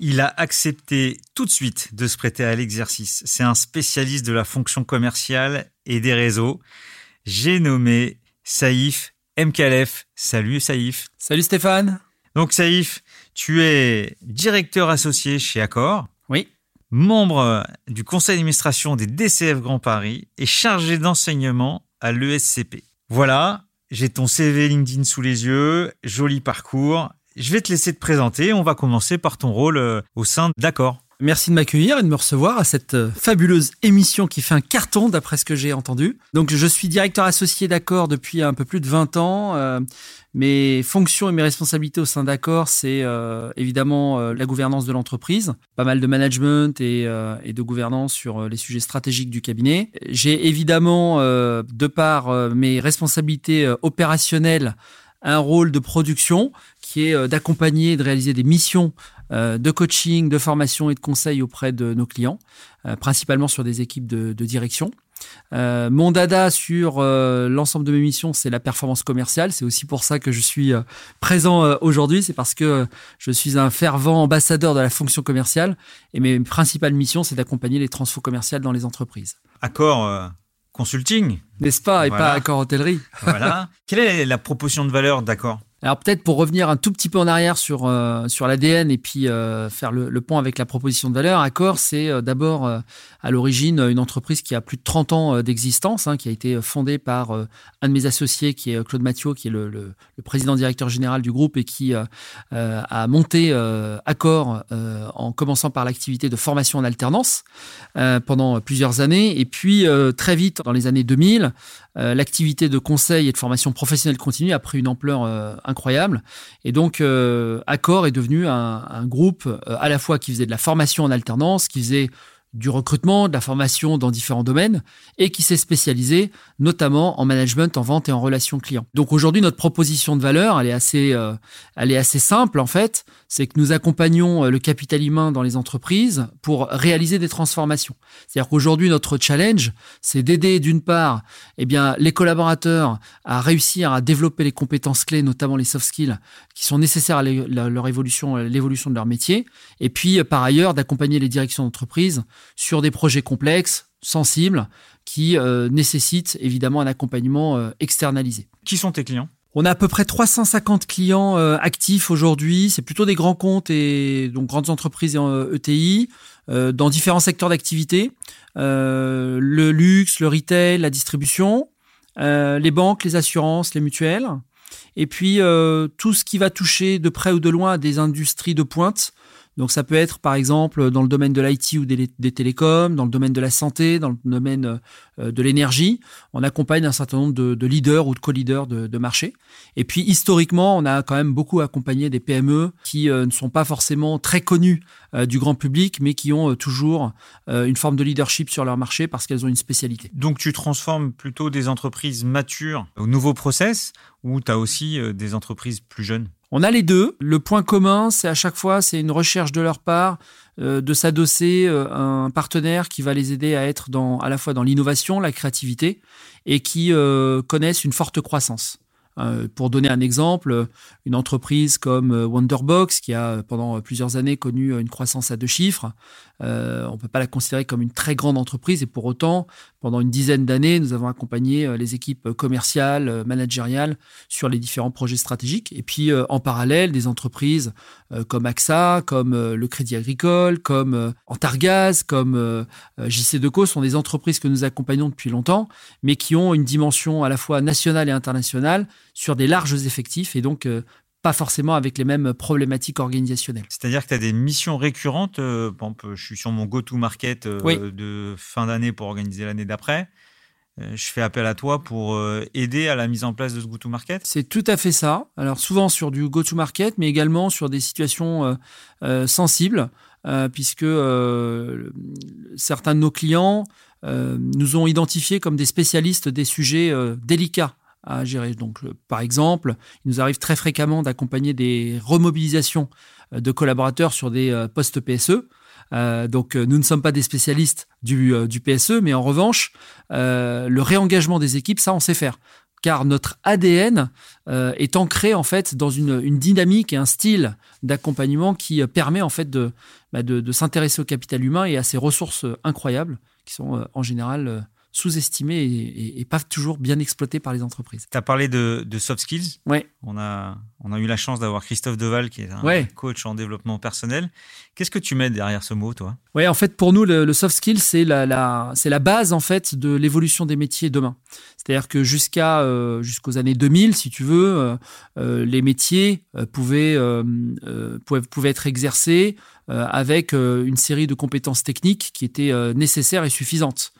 Il a accepté tout de suite de se prêter à l'exercice. C'est un spécialiste de la fonction commerciale et des réseaux. J'ai nommé Saïf Mkalef. Salut Saïf. Salut Stéphane. Donc Saïf, tu es directeur associé chez Accor. Oui. Membre du conseil d'administration des DCF Grand Paris et chargé d'enseignement à l'ESCP. Voilà, j'ai ton CV LinkedIn sous les yeux, joli parcours. Je vais te laisser te présenter. On va commencer par ton rôle euh, au sein d'Accor. Merci de m'accueillir et de me recevoir à cette euh, fabuleuse émission qui fait un carton d'après ce que j'ai entendu. Donc je suis directeur associé d'Accor depuis un peu plus de 20 ans. Euh, mes fonctions et mes responsabilités au sein d'Accor, c'est évidemment la gouvernance de l'entreprise, pas mal de management et, et, de gouvernance sur les sujets stratégiques du cabinet. J'ai évidemment, de par mes responsabilités opérationnelles, un rôle de production qui est euh, d'accompagner et de réaliser des missions euh, de coaching, de formation et de conseil auprès de nos clients, euh, principalement sur des équipes de, direction. mon dada sur l'ensemble de mes missions, c'est la performance commerciale. C'est aussi pour ça que je suis présent aujourd'hui. C'est parce que je suis un fervent ambassadeur de la fonction commerciale et mes principales missions, c'est d'accompagner les transfos commerciales dans les entreprises. Accord consulting. N'est-ce pas Et pas accord hôtellerie. voilà. Quelle est la proposition de valeur d'accord? Alors peut-être pour revenir un tout petit peu en arrière sur euh, sur l'ADN et puis euh, faire le, le, pont avec la proposition de valeur, Accor, c'est euh, d'abord à l'origine une entreprise qui a plus de 30 ans d'existence, hein, qui a été fondée par un de mes associés qui est Claude Mathieu, qui est le, président directeur général du groupe et qui a monté Accor en commençant par l'activité de formation en alternance pendant plusieurs années et puis très vite dans les années 2000 euh, l'activité de conseil et de formation professionnelle continue a pris une ampleur euh, incroyable. Et donc, euh, Accor est devenu un groupe à la fois qui faisait de la formation en alternance, qui faisait du recrutement, de la formation dans différents domaines et qui s'est spécialisé notamment en management, en vente et en relations clients. Donc aujourd'hui, notre proposition de valeur, elle est assez, euh, elle est assez simple en fait. C'est que nous accompagnons euh, le capital humain dans les entreprises pour réaliser des transformations. C'est-à-dire qu'aujourd'hui, notre challenge, c'est d'aider d'une part, eh bien, les collaborateurs à réussir à développer les compétences clés, notamment les soft skills, qui sont nécessaires à leur évolution, l'évolution de leur métier, et puis par ailleurs d'accompagner les directions d'entreprise sur des projets complexes, sensibles, qui euh, nécessitent évidemment un accompagnement euh, externalisé. Qui sont tes clients? On a à peu près 350 clients euh, actifs aujourd'hui. C'est plutôt des grands comptes et donc grandes entreprises et ETI e dans différents secteurs d'activité. le luxe, le retail, la distribution, les banques, les assurances, les mutuelles. Et puis tout ce qui va toucher de près ou de loin à des industries de pointe donc ça peut être par exemple dans le domaine de l'IT ou des, télécoms, dans le domaine de la santé, dans le domaine euh, de l'énergie. On accompagne un certain nombre de, leaders ou de co-leaders de, marché. Et puis historiquement, on a quand même beaucoup accompagné des PME qui euh, ne sont pas forcément très connues euh, du grand public, mais qui ont toujours une forme de leadership sur leur marché parce qu'elles ont une spécialité. Donc tu transformes plutôt des entreprises matures au nouveau process ou tu as aussi des entreprises plus jeunes? On a les deux. Le point commun, c'est à chaque fois, c'est une recherche de leur part euh, de s'adosser euh, un partenaire qui va les aider à être dans, à la fois dans l'innovation, la créativité, et qui euh, connaissent une forte croissance. Pour donner un exemple, une entreprise comme Wonderbox, qui a pendant plusieurs années connu une croissance à deux chiffres, on ne peut pas la considérer comme une très grande entreprise et pour autant, pendant une dizaine d'années, nous avons accompagné les équipes commerciales, managériales sur les différents projets stratégiques. Et puis en parallèle, des entreprises comme AXA, comme le Crédit Agricole, comme Antargaz, comme JC Deco sont des entreprises que nous accompagnons depuis longtemps, mais qui ont une dimension à la fois nationale et internationale sur des larges effectifs et donc euh, pas forcément avec les mêmes problématiques organisationnelles. C'est-à-dire que tu as des missions récurrentes. Euh, je suis sur mon go-to-market euh, de fin d'année pour organiser l'année d'après. je fais appel à toi pour aider à la mise en place de ce go-to-market C'est tout à fait ça. Alors souvent sur du go-to-market, mais également sur des situations sensibles, puisque certains de nos clients nous ont identifiés comme des spécialistes des sujets délicats à gérer. Donc, par exemple, il nous arrive très fréquemment d'accompagner des remobilisations euh, de collaborateurs sur des euh, postes PSE. Euh, donc, nous ne sommes pas des spécialistes du, PSE, mais en revanche, le réengagement des équipes, ça, on sait faire car notre ADN est ancré en fait dans une, dynamique et un style d'accompagnement qui permet en fait de, bah, de s'intéresser au capital humain et à ses ressources incroyables qui sont en général sous-estimé et, pas toujours bien exploité par les entreprises. Tu as parlé de, soft skills. Ouais. On a, on a eu la chance d'avoir Christophe Deval, qui est un coach en développement personnel. Qu'est-ce que tu mets derrière ce mot, toi? Ouais, en fait, pour nous, le, soft skills, c'est la, la c'est la base en fait de l'évolution des métiers demain. C'est-à-dire que jusqu'à euh, jusqu'aux années 2000, si tu veux, euh, euh, les métiers pouvaient, pouvaient, pouvaient être exercés avec une série de compétences techniques qui étaient nécessaires et suffisantes.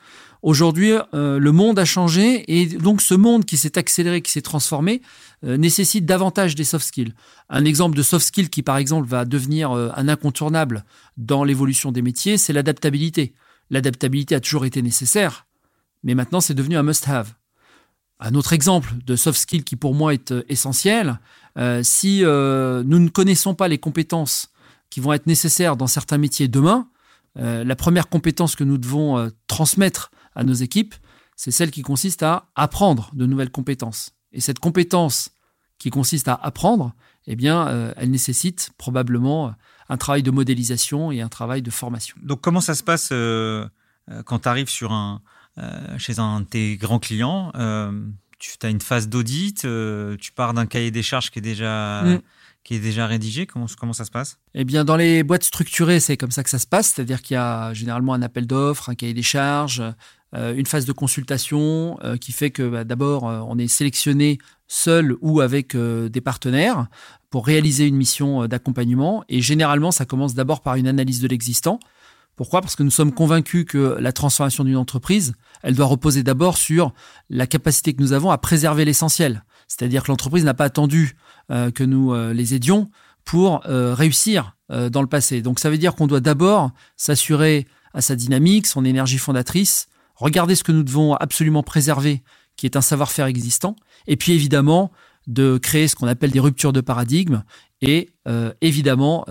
Aujourd'hui, euh, le monde a changé et donc ce monde qui s'est accéléré, qui s'est transformé, euh, nécessite davantage des soft skills. Un exemple de soft skill qui, par exemple, va devenir euh, un incontournable dans l'évolution des métiers, c'est l'adaptabilité. L'adaptabilité a toujours été nécessaire, mais maintenant c'est devenu un must-have. Un autre exemple de soft skill qui pour moi est essentiel, si nous ne connaissons pas les compétences qui vont être nécessaires dans certains métiers demain, la première compétence que nous devons transmettre à nos équipes, c'est celle qui consiste à apprendre de nouvelles compétences. Et cette compétence qui consiste à apprendre, eh bien, euh, elle nécessite probablement un travail de modélisation et un travail de formation. Donc, comment ça se passe euh, euh, quand tu arrives sur un, chez un de tes grands clients Tu as une phase d'audit, tu pars d'un cahier des charges qui est déjà mm qui est déjà rédigé comment, comment ça se passe? Eh bien, dans les boîtes structurées, c'est comme ça que ça se passe. C'est-à-dire qu'il y a généralement un appel d'offres, un cahier des charges, euh, une phase de consultation euh, qui fait que bah, d'abord, euh, on est sélectionné seul ou avec des partenaires pour réaliser une mission d'accompagnement. Et généralement, ça commence d'abord par une analyse de l'existant. Pourquoi? Parce que nous sommes convaincus que la transformation d'une entreprise, elle doit reposer d'abord sur la capacité que nous avons à préserver l'essentiel. C'est-à-dire que l'entreprise n'a pas attendu euh, que nous euh, les aidions pour euh, réussir dans le passé. Donc ça veut dire qu'on doit d'abord s'assurer à sa dynamique, son énergie fondatrice, regarder ce que nous devons absolument préserver, qui est un savoir-faire existant, et puis évidemment de créer ce qu'on appelle des ruptures de paradigme et évidemment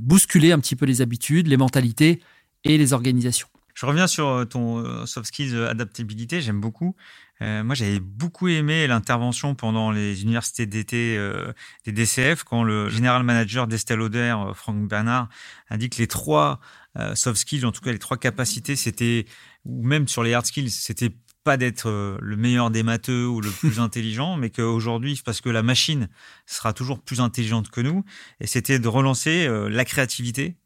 bousculer un petit peu les habitudes, les mentalités et les organisations. Je reviens sur ton soft skills adaptabilité, j'aime beaucoup. Euh, moi, j'avais beaucoup aimé l'intervention pendant les universités d'été euh, des DCF quand le général manager d'Estelle Lauder, euh, Franck Bernard, a dit que les trois soft skills, en tout cas les trois capacités, c'était, ou même sur les hard skills, c'était pas d'être le meilleur des matheux ou le plus intelligent, mais qu'aujourd'hui, parce que la machine sera toujours plus intelligente que nous, et c'était de relancer la créativité,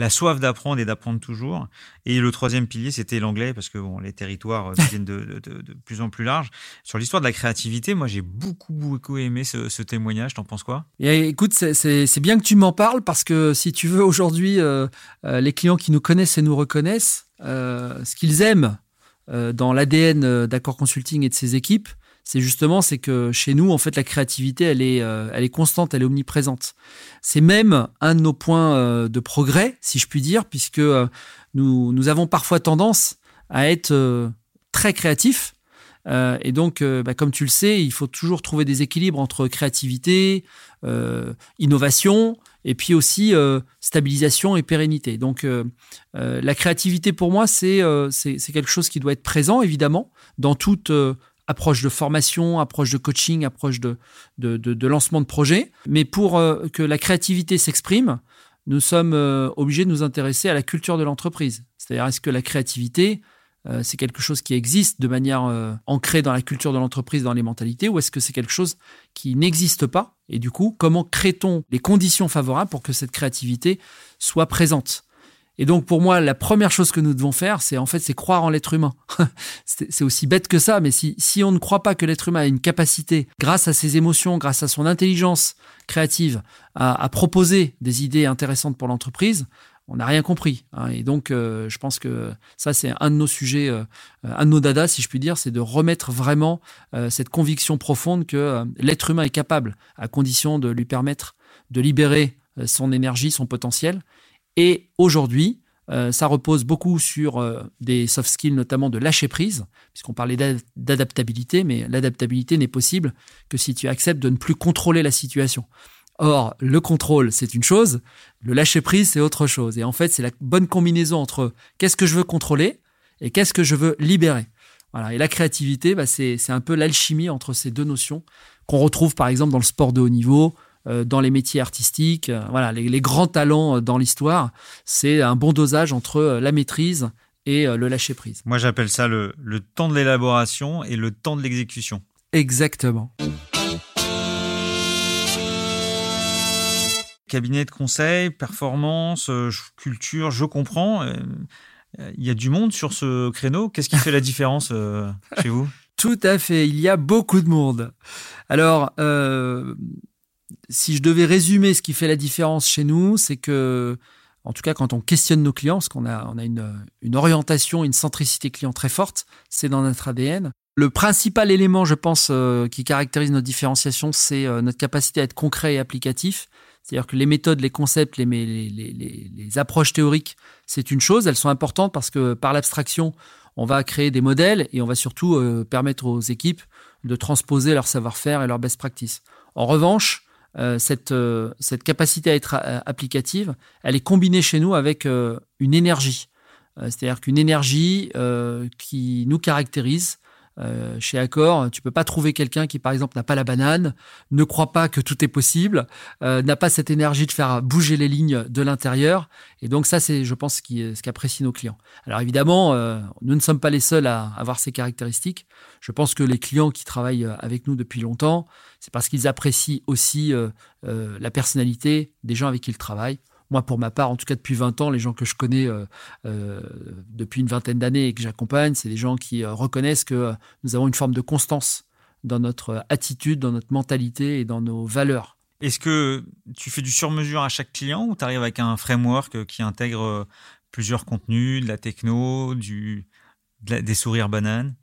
la soif d'apprendre et d'apprendre toujours. Et le troisième pilier, c'était l'anglais, parce que bon, les territoires euh, deviennent de, plus en plus larges. Sur l'histoire de la créativité, moi, j'ai beaucoup, beaucoup aimé ce, témoignage. T'en penses quoi? Et Écoute, c'est bien que tu m'en parles, parce que si tu veux, aujourd'hui, euh, euh, les clients qui nous connaissent et nous reconnaissent, ce qu'ils aiment dans l'ADN d'Accord Consulting et de ses équipes, c'est justement c'est que chez nous en fait la créativité elle est euh, elle est constante, elle est omniprésente. C'est même un de nos points euh, de progrès si je puis dire puisque euh, nous nous avons parfois tendance à être très créatifs et donc, bah, comme tu le sais, il faut toujours trouver des équilibres entre créativité, innovation, et puis aussi stabilisation et pérennité. Donc, la créativité pour moi, c'est c'est quelque chose qui doit être présent, évidemment, dans toute approche de formation, approche de coaching, approche de, lancement de projet. Mais pour euh, que la créativité s'exprime, nous sommes euh, obligés de nous intéresser à la culture de l'entreprise. C'est-à-dire, est-ce que la créativité, euh, c'est quelque chose qui existe de manière ancrée dans la culture de l'entreprise, dans les mentalités, ou est-ce que c'est quelque chose qui n'existe pas? Et du coup, comment crée-t-on les conditions favorables pour que cette créativité soit présente? Et donc pour moi, la première chose que nous devons faire, c'est en fait, c'est croire en l'être humain. c'est aussi bête que ça, mais si, on ne croit pas que l'être humain a une capacité, grâce à ses émotions, grâce à son intelligence créative, à, proposer des idées intéressantes pour l'entreprise, on n'a rien compris. Hein. Et donc, euh, je pense que ça, c'est un de nos sujets, euh, un de nos dadas, si je puis dire, c'est de remettre vraiment euh, cette conviction profonde que l'être humain est capable, à condition de lui permettre de libérer son énergie, son potentiel, et aujourd'hui, euh, ça repose beaucoup sur euh, des soft skills, notamment de lâcher prise, puisqu'on parlait d'adaptabilité, mais l'adaptabilité n'est possible que si tu acceptes de ne plus contrôler la situation. Or, le contrôle, c'est une chose, le lâcher prise, c'est autre chose. Et en fait, c'est la bonne combinaison entre qu'est-ce que je veux contrôler et qu'est-ce que je veux libérer. Voilà. Et la créativité, bah, c'est un peu l'alchimie entre ces deux notions qu'on retrouve par exemple dans le sport de haut niveau, dans les métiers artistiques, euh, voilà, les, grands talents euh, dans l'histoire, c'est un bon dosage entre la maîtrise et le lâcher prise. Moi, j'appelle ça le, temps de l'élaboration et le temps de l'exécution. Exactement. Cabinet de conseil, performance, culture, je comprends. Il y a du monde sur ce créneau. Qu'est-ce qui fait la différence chez vous? Tout à fait, il y a beaucoup de monde. Alors, si je devais résumer ce qui fait la différence chez nous, c'est que, en tout cas, quand on questionne nos clients, parce qu'on a, on a une, une orientation, une centricité client très forte, c'est dans notre ADN. Le principal élément, je pense, euh, qui caractérise notre différenciation, c'est euh, notre capacité à être concret et applicatif. C'est-à-dire que les méthodes, les concepts, les, approches théoriques, c'est une chose. Elles sont importantes parce que par l'abstraction, on va créer des modèles et on va surtout euh, permettre aux équipes de transposer leur savoir-faire et leur best practice. En revanche, cette, euh, cette capacité à être euh, applicative, elle est combinée chez nous avec une énergie. C'est-à-dire qu'une énergie qui nous caractérise, chez Accor, tu peux pas trouver quelqu'un qui, par exemple, n'a pas la banane, ne croit pas que tout est possible, n'a pas cette énergie de faire bouger les lignes de l'intérieur. Et donc ça, c'est, je pense, ce qu'apprécient nos clients. Alors évidemment, nous ne sommes pas les seuls à avoir ces caractéristiques. Je pense que les clients qui travaillent avec nous depuis longtemps, c'est parce qu'ils apprécient aussi euh, euh, la personnalité des gens avec qui ils travaillent. Moi, pour ma part, en tout cas depuis 20 ans, les gens que je connais euh, depuis une vingtaine d'années et que j'accompagne, c'est des gens qui reconnaissent que nous avons une forme de constance dans notre attitude, dans notre mentalité et dans nos valeurs. Est-ce que tu fais du sur-mesure à chaque client ou tu arrives avec un framework qui intègre plusieurs contenus, de la techno, du, des sourires bananes?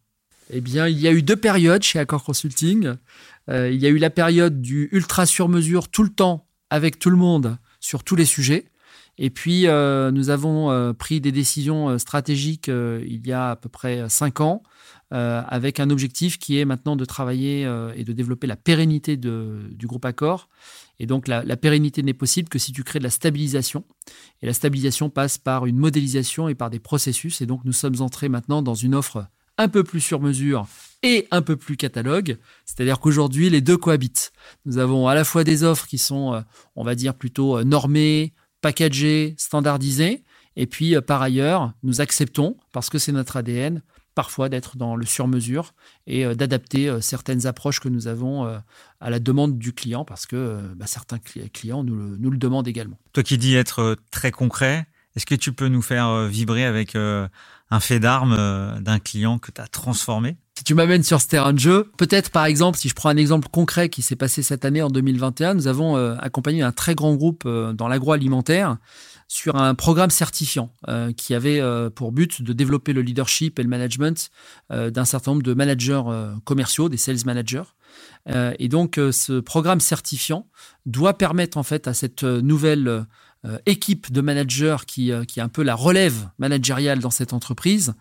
Eh bien, il y a eu deux périodes chez Accor Consulting. Euh, il y a eu la période du ultra sur mesure tout le temps avec tout le monde sur tous les sujets. Et puis, euh, nous avons euh, pris des décisions stratégiques il y a à peu près cinq ans, avec un objectif qui est maintenant de travailler et de développer la pérennité du groupe Accor. Et donc, la pérennité n'est possible que si tu crées de la stabilisation. Et la stabilisation passe par une modélisation et par des processus. Et donc, nous sommes entrés maintenant dans une offre un peu plus sur mesure et un peu plus catalogue. C'est-à-dire qu'aujourd'hui, les deux cohabitent. Nous avons à la fois des offres qui sont, euh, on va dire, plutôt euh, normées, packagées, standardisées. Et puis, euh, par ailleurs, nous acceptons, parce que c'est notre ADN, parfois d'être dans le sur-mesure et d'adapter certaines approches que nous avons à la demande du client, parce que bah, certains clients nous le, nous demandent également. Toi qui dis être très concret, est-ce que tu peux nous faire vibrer avec un fait d'armes d'un client que tu as transformé? Si tu m'amènes sur ce terrain de jeu, peut-être par exemple, si je prends un exemple concret qui s'est passé cette année en 2021, nous avons euh, accompagné un très grand groupe euh, dans l'agroalimentaire sur un programme certifiant qui avait pour but de développer le leadership et le management d'un certain nombre de managers commerciaux, des sales managers. et donc ce programme certifiant doit permettre en fait à cette nouvelle euh, équipe de managers qui, euh, qui est un peu la relève managériale dans cette entreprise,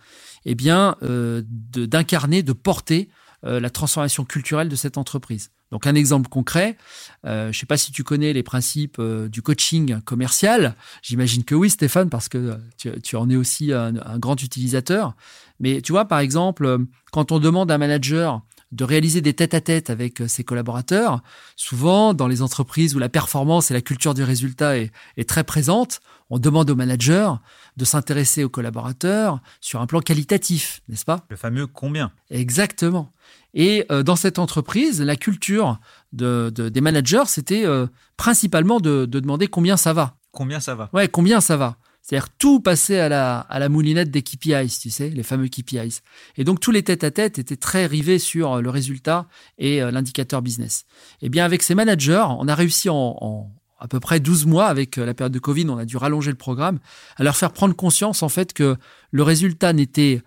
eh bien, euh, d'incarner, de, porter la transformation culturelle de cette entreprise. Donc un exemple concret, je ne sais pas si tu connais les principes du coaching commercial, j'imagine que oui Stéphane, parce que tu, en es aussi un, grand utilisateur. Mais tu vois, par exemple, quand on demande à un manager de réaliser des tête-à-tête avec ses collaborateurs. Souvent, dans les entreprises où la performance et la culture du résultat est très présente, on demande au manager de s'intéresser aux collaborateurs sur un plan qualitatif, n'est-ce pas? Le fameux combien? Exactement. Et euh, dans cette entreprise, la culture de, des managers, c'était euh, principalement de, demander combien ça va. Combien ça va? Ouais, combien ça va? C'est-à-dire tout passer à la, à la moulinette des KPIs, tu sais, les fameux KPIs. Et donc tous les tête-à-tête étaient très rivés sur le résultat et euh, l'indicateur business. Eh bien avec ces managers, on a réussi en, à peu près 12 mois avec la période de Covid, on a dû rallonger le programme, à leur faire prendre conscience en fait que le résultat n'était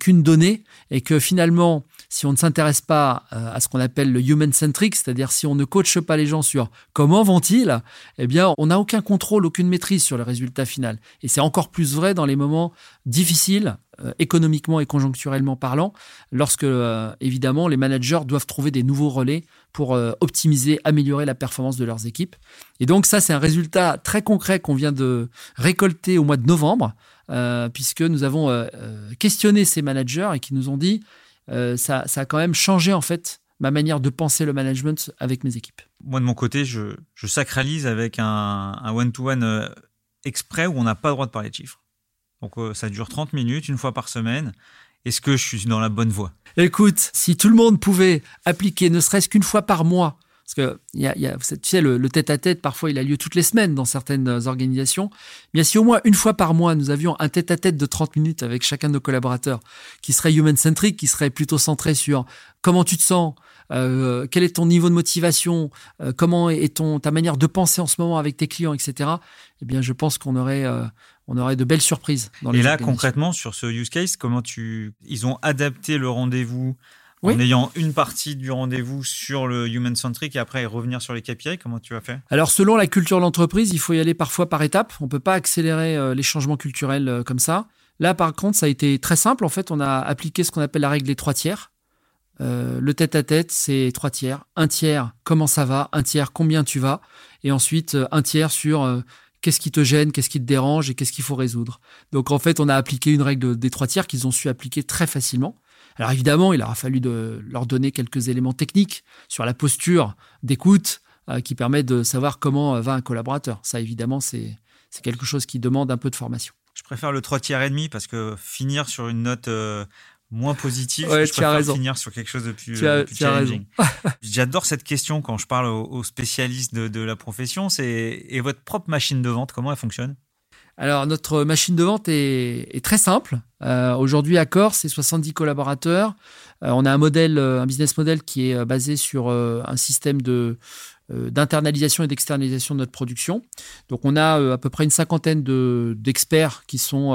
qu'une donnée et que finalement si on ne s'intéresse pas euh, à ce qu'on appelle le human-centric, c'est-à-dire si on ne coache pas les gens sur comment vont-ils, eh bien, on n'a aucun contrôle, aucune maîtrise sur le résultat final. Et c'est encore plus vrai dans les moments difficiles, euh, économiquement et conjoncturellement parlant, lorsque, euh, évidemment, les managers doivent trouver des nouveaux relais pour optimiser, améliorer la performance de leurs équipes. Et donc, ça, c'est un résultat très concret qu'on vient de récolter au mois de novembre, puisque nous avons questionné ces managers et qui nous ont dit euh, ça, a quand même changé en fait ma manière de penser le management avec mes équipes. Moi de mon côté, je, sacralise avec un one-to-one euh, exprès où on n'a pas le droit de parler de chiffres. Donc euh, ça dure 30 minutes, une fois par semaine. Est-ce que je suis dans la bonne voie? Écoute, si tout le monde pouvait appliquer ne serait-ce qu'une fois par mois parce que y a, y a, tu sais, le, tête-à-tête, parfois, il a lieu toutes les semaines dans certaines organisations. Mais si au moins une fois par mois, nous avions un tête-à-tête de 30 minutes avec chacun de nos collaborateurs qui serait human-centric, qui serait plutôt centré sur comment tu te sens, euh, quel est ton niveau de motivation, euh, comment est ton, ta manière de penser en ce moment avec tes clients, etc., eh bien, je pense qu'on aurait, euh, on aurait de belles surprises. Dans Et là, concrètement, sur ce use case, comment tu, ils ont adapté le rendez-vous en ayant une partie du rendez-vous sur le human centric et après revenir sur les KPI Comment tu as fait? Alors selon la culture de l'entreprise, il faut y aller parfois par étapes. On peut pas accélérer euh, les changements culturels euh, comme ça. Là par contre, ça a été très simple. En fait, on a appliqué ce qu'on appelle la règle des trois tiers. Euh, le tête-à-tête, c'est trois tiers. Un tiers, comment ça va? Un tiers, combien tu vas? Et ensuite, un tiers sur qu'est-ce qui te gêne, qu'est-ce qui te dérange et qu'est-ce qu'il faut résoudre. Donc en fait, on a appliqué une règle des trois tiers qu'ils ont su appliquer très facilement. Alors évidemment, il aura fallu de leur donner quelques éléments techniques sur la posture d'écoute euh, qui permet de savoir comment euh, va un collaborateur. Ça, évidemment, c'est quelque chose qui demande un peu de formation. Je préfère le 3 tiers et demi parce que finir sur une note euh, moins positive, je préfère finir sur quelque chose de plus, challenging. J'adore cette question quand je parle aux, spécialistes de, de la profession. C'est et votre propre machine de vente, comment elle fonctionne? Alors, notre machine de vente est, très simple. Euh, aujourd'hui, Accor, c'est 70 collaborateurs. Euh, on a un modèle, euh, un business model qui est basé sur un système d'internalisation et d'externalisation de notre production. Donc, on a à peu près une cinquantaine d'experts qui sont,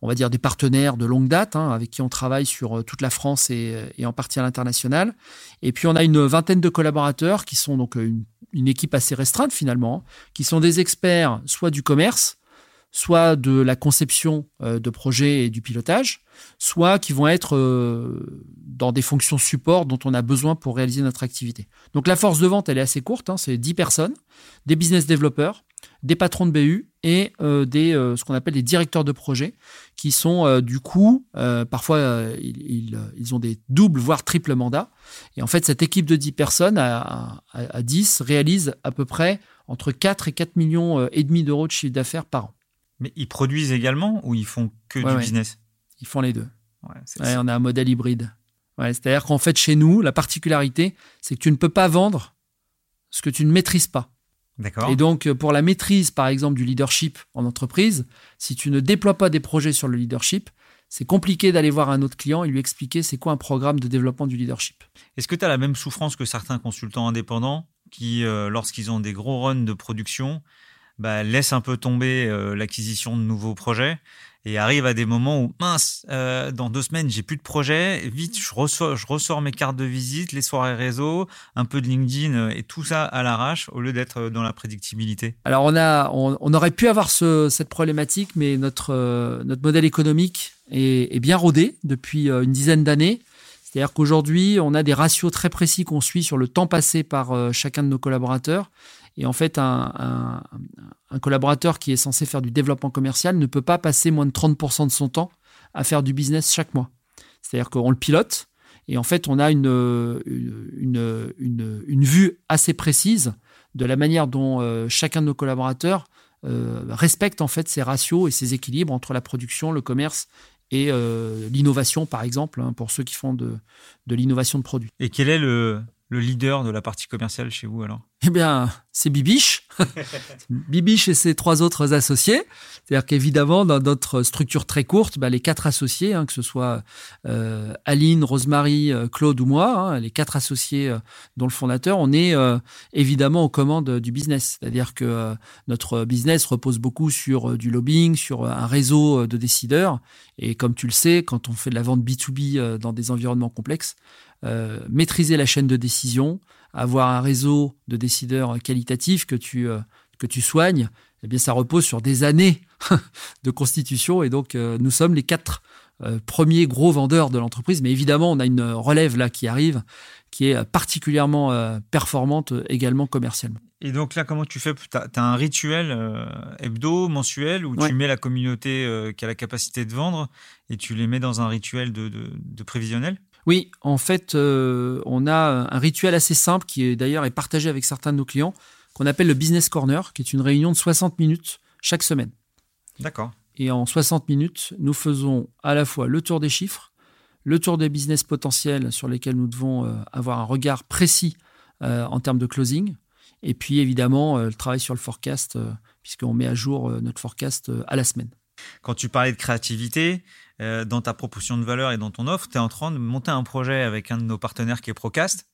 on va dire, des partenaires de longue date, hein, avec qui on travaille sur toute la France et, en partie à l'international. Et puis, on a une vingtaine de collaborateurs qui sont donc une, une équipe assez restreinte finalement, qui sont des experts soit du commerce, soit de la conception euh, de projets et du pilotage, soit qui vont être euh, dans des fonctions support dont on a besoin pour réaliser notre activité. Donc la force de vente, elle est assez courte, hein, c'est 10 personnes, des business développeurs, des patrons de BU et euh, des, ce qu'on appelle des directeurs de projet, qui sont du coup, parfois ils, ont des doubles, voire triples mandats. Et en fait, cette équipe de 10 personnes à, à 10 réalise à peu près entre 4 et 4 millions et demi d'euros de chiffre d'affaires par an. Mais ils produisent également ou ils font que du business? Ils font les deux. on a un modèle hybride. C'est-à-dire qu'en fait, chez nous, la particularité, c'est que tu ne peux pas vendre ce que tu ne maîtrises pas. D'accord. Et donc, pour la maîtrise, par exemple, du leadership en entreprise, si tu ne déploies pas des projets sur le leadership, c'est compliqué d'aller voir un autre client et lui expliquer c'est quoi un programme de développement du leadership. Est-ce que tu as la même souffrance que certains consultants indépendants qui, euh, lorsqu'ils ont des gros runs de production, bah, laisse un peu tomber euh, l'acquisition de nouveaux projets et arrive à des moments où mince, euh, dans deux semaines j'ai plus de projet, vite je ressors, mes cartes de visite, les soirées réseau, un peu de LinkedIn euh, et tout ça à l'arrache au lieu d'être dans la prédictibilité. Alors on a, on, aurait pu avoir ce, cette problématique, mais notre notre modèle économique est, est bien rodé depuis une dizaine d'années. C'est-à-dire qu'aujourd'hui, on a des ratios très précis qu'on suit sur le temps passé par chacun de nos collaborateurs. Et en fait, un, collaborateur qui est censé faire du développement commercial ne peut pas passer moins de 30% de son temps à faire du business chaque mois. C'est-à-dire qu'on le pilote Et en fait, on a une, une, une, vue assez précise de la manière dont euh, chacun de nos collaborateurs euh, respecte en fait ses ratios et ses équilibres entre la production, le commerce et euh, l'innovation, par exemple, hein, pour ceux qui font de, de l'innovation de produits. Et quel est le, le leader de la partie commerciale chez vous alors? Eh bien, c'est Bibiche. Bibiche et ses trois autres associés. C'est-à-dire qu'évidemment, dans notre structure très courte, bah, les quatre associés, hein, que ce soit euh, Aline, Rosemary, euh, Claude ou moi, hein, les quatre associés euh, dont le fondateur, on est évidemment aux commandes du business. C'est-à-dire que notre business repose beaucoup sur du lobbying, sur un réseau de décideurs. Et comme tu le sais, quand on fait de la vente B2B dans des environnements complexes, euh, maîtriser la chaîne de décision, avoir un réseau de décideurs qualitatifs que tu, euh, que tu soignes, eh bien, ça repose sur des années de constitution. Et donc, euh, nous sommes les quatre premiers gros vendeurs de l'entreprise. Mais évidemment, on a une relève là qui arrive, qui est particulièrement performante également commercialement. Et donc là, comment tu fais? Tu as, un rituel euh, hebdo, mensuel, où ouais. tu mets la communauté euh, qui a la capacité de vendre et tu les mets dans un rituel de, de, de prévisionnel? Oui, en fait, euh, on a un rituel assez simple qui est d'ailleurs est partagé avec certains de nos clients, qu'on appelle le Business Corner, qui est une réunion de 60 minutes chaque semaine. D'accord. Et en 60 minutes, nous faisons à la fois le tour des chiffres, le tour des business potentiels sur lesquels nous devons avoir un regard précis en termes de closing, et puis évidemment, le travail sur le forecast, puisqu'on met à jour notre forecast à la semaine. Quand tu parlais de créativité, euh, dans ta proposition de valeur et dans ton offre, tu es en train de monter un projet avec un de nos partenaires qui est Procast,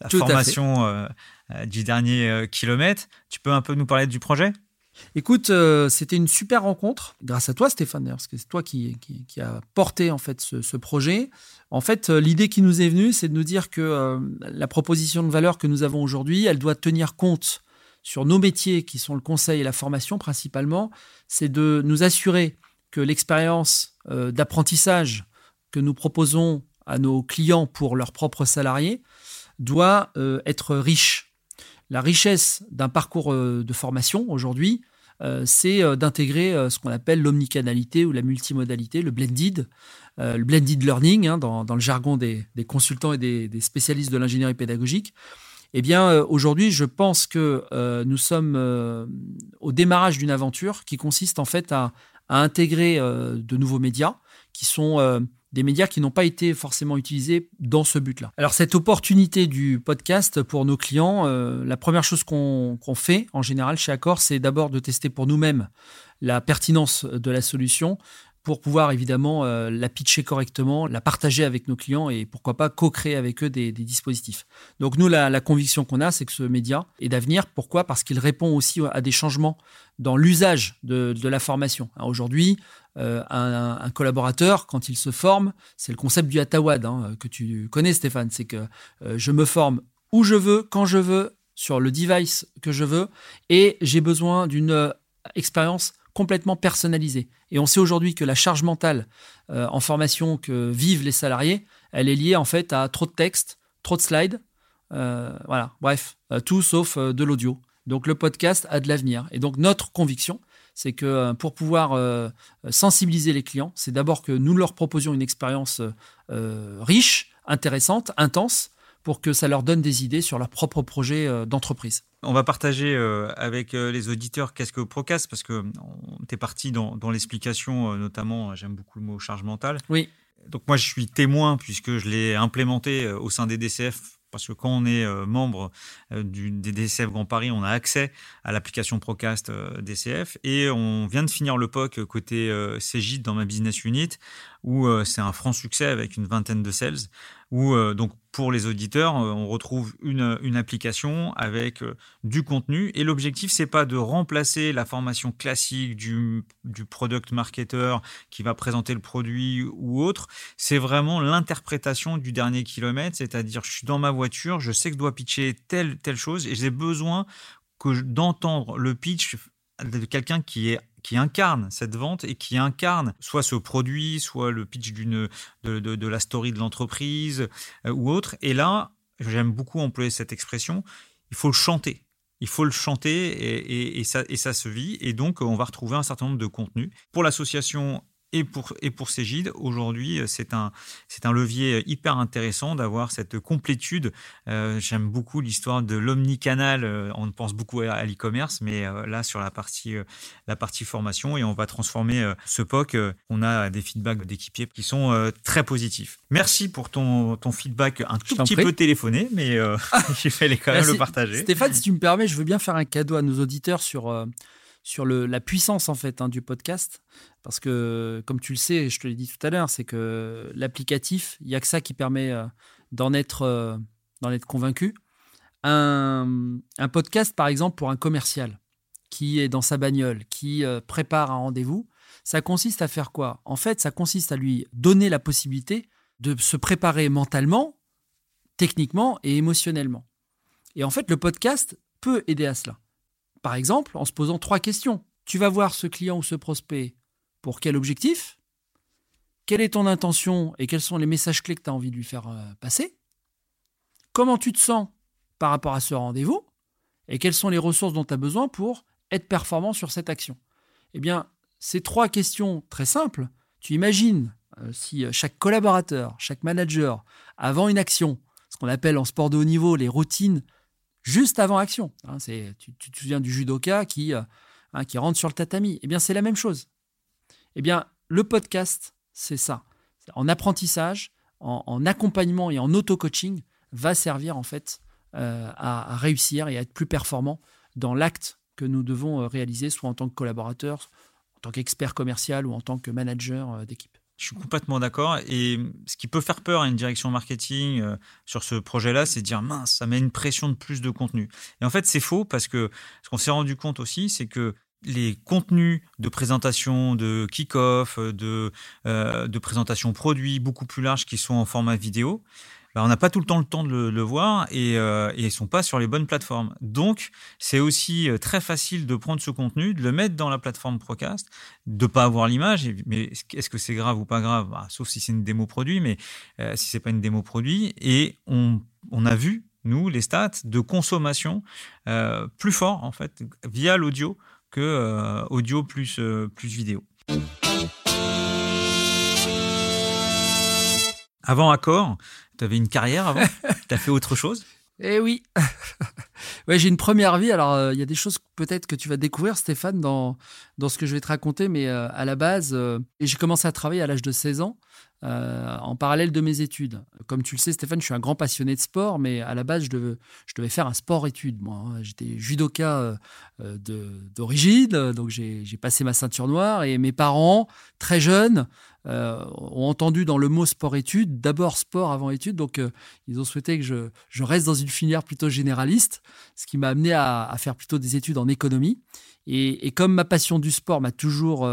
la Tout formation euh, du dernier euh, kilomètre. Tu peux un peu nous parler du projet? Écoute, euh, c'était une super rencontre, grâce à toi Stéphane, parce que c'est toi qui, qui, qui, a porté en fait ce, ce projet. En fait, euh, l'idée qui nous est venue, c'est de nous dire que euh, la proposition de valeur que nous avons aujourd'hui, elle doit tenir compte sur nos métiers qui sont le conseil et la formation principalement, c'est de nous assurer que l'expérience euh, d'apprentissage que nous proposons à nos clients pour leurs propres salariés doit euh, être riche la richesse d'un parcours euh, de formation aujourd'hui, c'est d'intégrer ce qu'on appelle l'omnicanalité ou la multimodalité, le blended, le blended learning hein, dans, le jargon des, consultants et des, des spécialistes de l'ingénierie pédagogique. Eh bien, aujourd'hui, je pense que nous sommes au démarrage d'une aventure qui consiste en fait à, à intégrer de nouveaux médias qui sont des médias qui n'ont pas été forcément utilisés dans ce but-là. Alors cette opportunité du podcast pour nos clients, euh, la première chose qu'on qu fait en général chez Accor, c'est d'abord de tester pour nous-mêmes la pertinence de la solution pour pouvoir évidemment euh, la pitcher correctement, la partager avec nos clients et pourquoi pas co-créer avec eux des, dispositifs. Donc nous, la, conviction qu'on a, c'est que ce média est d'avenir. Pourquoi? Parce qu'il répond aussi à des changements dans l'usage de, la formation. Aujourd'hui, euh, un, collaborateur, quand il se forme, c'est le concept du Atawad hein, que tu connais Stéphane, c'est que euh, je me forme où je veux, quand je veux, sur le device que je veux, et j'ai besoin d'une expérience complètement personnalisée. Et on sait aujourd'hui que la charge mentale euh, en formation que vivent les salariés, elle est liée en fait à trop de textes, trop de slides, euh, voilà, bref, euh, tout sauf de l'audio. Donc le podcast a de l'avenir. Et donc notre conviction, c'est que pour pouvoir sensibiliser les clients, c'est d'abord que nous leur proposions une expérience riche, intéressante, intense, pour que ça leur donne des idées sur leur propre projet d'entreprise. On va partager euh, avec euh, les auditeurs qu'est-ce que Procast, parce que tu es parti dans, dans l'explication, euh, notamment, j'aime beaucoup le mot charge mentale. Oui. Donc moi, je suis témoin, puisque je l'ai implémenté au sein des DCF parce que quand on est euh, membre euh, du, des DCF Grand Paris, on a accès à l'application Procast euh, DCF et on vient de finir le POC côté Cégide dans ma business unit où c'est un franc succès avec une vingtaine de sales où donc pour les auditeurs on retrouve une, application avec du contenu. Et l'objectif c'est pas de remplacer la formation classique du, du product marketer qui va présenter le produit ou autre. C'est vraiment l'interprétation du dernier kilomètre c'est-à-dire je suis dans ma voiture je sais que je dois pitcher telle telle chose et j'ai besoin d'entendre le pitch quelqu'un qui est qui incarne cette vente et qui incarne soit ce produit, soit le pitch d'une de, de, la story de l'entreprise euh, ou autre. Et là, j'aime beaucoup employer cette expression. Il faut le chanter. Il faut le chanter et, et, ça, et ça se vit. Et donc, on va retrouver un certain nombre de contenus. Pour l'association et pour, et pour Cégide. Aujourd'hui, c'est un, c'est un levier hyper intéressant d'avoir cette complétude. j'aime beaucoup l'histoire de l'omnicanal. on pense beaucoup à, l'e-commerce, mais là, sur la partie, la partie formation, et on va transformer ce POC. on a des feedbacks d'équipiers qui sont très positifs. Merci pour ton, ton feedback un tout petit peu téléphoné, mais j'ai fait quand même le partager. Stéphane, si tu me permets, je veux bien faire un cadeau à nos auditeurs sur, euh, sur le, la puissance en fait hein, du podcast. Parce que, comme tu le sais, je te l'ai dit tout à l'heure, c'est que l'applicatif, il n'y a que ça qui permet euh, d'en être, euh, d'en être convaincu. Un, un, podcast, par exemple, pour un commercial qui est dans sa bagnole, qui prépare un rendez-vous, ça consiste à faire quoi? En fait, ça consiste à lui donner la possibilité de se préparer mentalement, techniquement et émotionnellement. Et en fait, le podcast peut aider à cela. Par exemple, en se posant trois questions. Tu vas voir ce client ou ce prospect pour quel objectif? Quelle est ton intention et quels sont les messages clés que tu as envie de lui faire euh, passer? Comment tu te sens par rapport à ce rendez-vous? Et quelles sont les ressources dont tu as besoin pour être performant sur cette action? Eh bien, ces trois questions très simples, tu imagines euh, si euh, chaque collaborateur, chaque manager, avant une action, ce qu'on appelle en sport de haut niveau les routines juste avant action. Hein, c'est, tu, te souviens du judoka qui, euh, hein, qui rentre sur le tatami. Eh bien, c'est la même chose. Eh bien, le podcast, c'est ça. En apprentissage, en, accompagnement et en auto-coaching, va servir en fait euh, à, réussir et à être plus performant dans l'acte que nous devons euh, réaliser, soit en tant que collaborateur, en tant qu'expert commercial ou en tant que manager d'équipe. Je suis complètement d'accord. Et ce qui peut faire peur à une direction marketing euh, sur ce projet-là, c'est de dire mince, ça met une pression de plus de contenu. Et en fait, c'est faux parce que ce qu'on s'est rendu compte aussi, c'est que les contenus de présentation, de kick-off, de, euh, de présentation produits beaucoup plus larges qui sont en format vidéo, bah, on n'a pas tout le temps le temps de le, voir et, euh, et ils sont pas sur les bonnes plateformes. Donc, c'est aussi euh, très facile de prendre ce contenu, de le mettre dans la plateforme Procast, de pas avoir l'image. Mais est-ce que c'est grave ou pas grave? Bah, Sauf si c'est une démo produit, mais euh, si c'est pas une démo produit. Et on, a vu nous les stats de consommation euh, plus fort en fait via l'audio que euh, audio plus plus vidéo. Avant Accor, tu avais une carrière avant? Tu as fait autre chose? Eh oui ouais, J'ai une première vie. Alors, euh, il y a des choses peut-être que tu vas découvrir, Stéphane, dans, ce que je vais te raconter. Mais euh, à la base, euh, j'ai commencé à travailler à l'âge de 16 ans. Euh, en parallèle de mes études. Comme tu le sais, Stéphane, je suis un grand passionné de sport, mais à la base, je devais, faire un sport-études. Moi, hein. j'étais judoka euh, euh, d'origine, donc j'ai passé ma ceinture noire. Et mes parents, très jeunes, ont entendu dans le mot sport-études, d'abord sport avant études. Donc, ils ont souhaité que je, reste dans une filière plutôt généraliste, ce qui m'a amené à, faire plutôt des études en économie. Et, comme ma passion du sport m'a toujours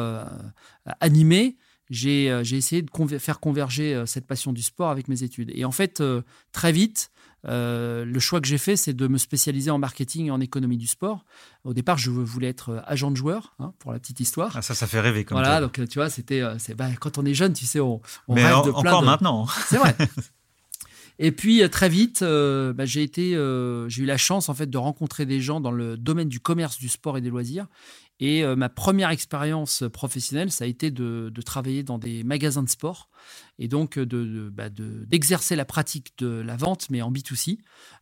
animé, j'ai essayé de faire converger euh, cette passion du sport avec mes études. Et en fait, euh, très vite, le choix que j'ai fait, c'est de me spécialiser en marketing et en économie du sport. Au départ, je voulais être agent de joueur, hein, pour la petite histoire. Ah, ça, ça fait rêver. Comme voilà, donc tu vois, c'était, bah, quand on est jeune, tu sais, on, on Mais rêve de plein encore maintenant. C'est vrai. Et puis très vite, bah, j'ai été, j'ai eu la chance en fait de rencontrer des gens dans le domaine du commerce, du sport et des loisirs, et euh, ma première expérience professionnelle, ça a été de, travailler dans des magasins de sport et donc bah, d'exercer de, la pratique de la vente, mais en B2C,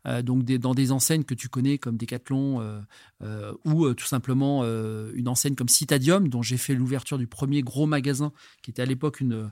euh, donc dans des enseignes que tu connais comme Decathlon euh, ou tout simplement une enseigne comme Citadium, dont j'ai fait l'ouverture du premier gros magasin, qui était à l'époque une,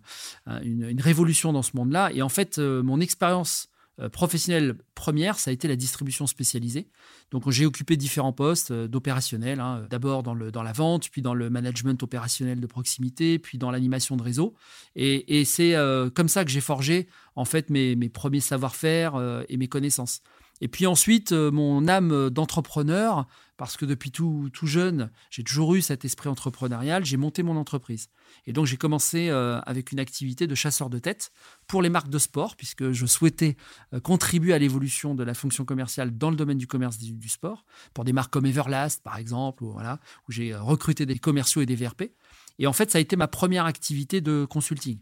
une, révolution dans ce monde-là. Et en fait, mon expérience euh, professionnelle première, ça a été la distribution spécialisée. Donc j'ai occupé différents postes euh, d'opérationnel, hein. d'abord dans, dans la vente, puis dans le management opérationnel de proximité, puis dans l'animation de réseau. Et, c'est euh, comme ça que j'ai forgé en fait mes, mes premiers savoir-faire et mes connaissances. Et puis ensuite, mon âme d'entrepreneur parce que depuis tout, tout jeune, j'ai toujours eu cet esprit entrepreneurial, j'ai monté mon entreprise. Et donc j'ai commencé euh, avec une activité de chasseur de tête pour les marques de sport, puisque je souhaitais euh, contribuer à l'évolution de la fonction commerciale dans le domaine du commerce du, du sport, pour des marques comme Everlast par exemple, où, voilà, où j'ai euh, recruté des commerciaux et des VRP. Et en fait, ça a été ma première activité de consulting.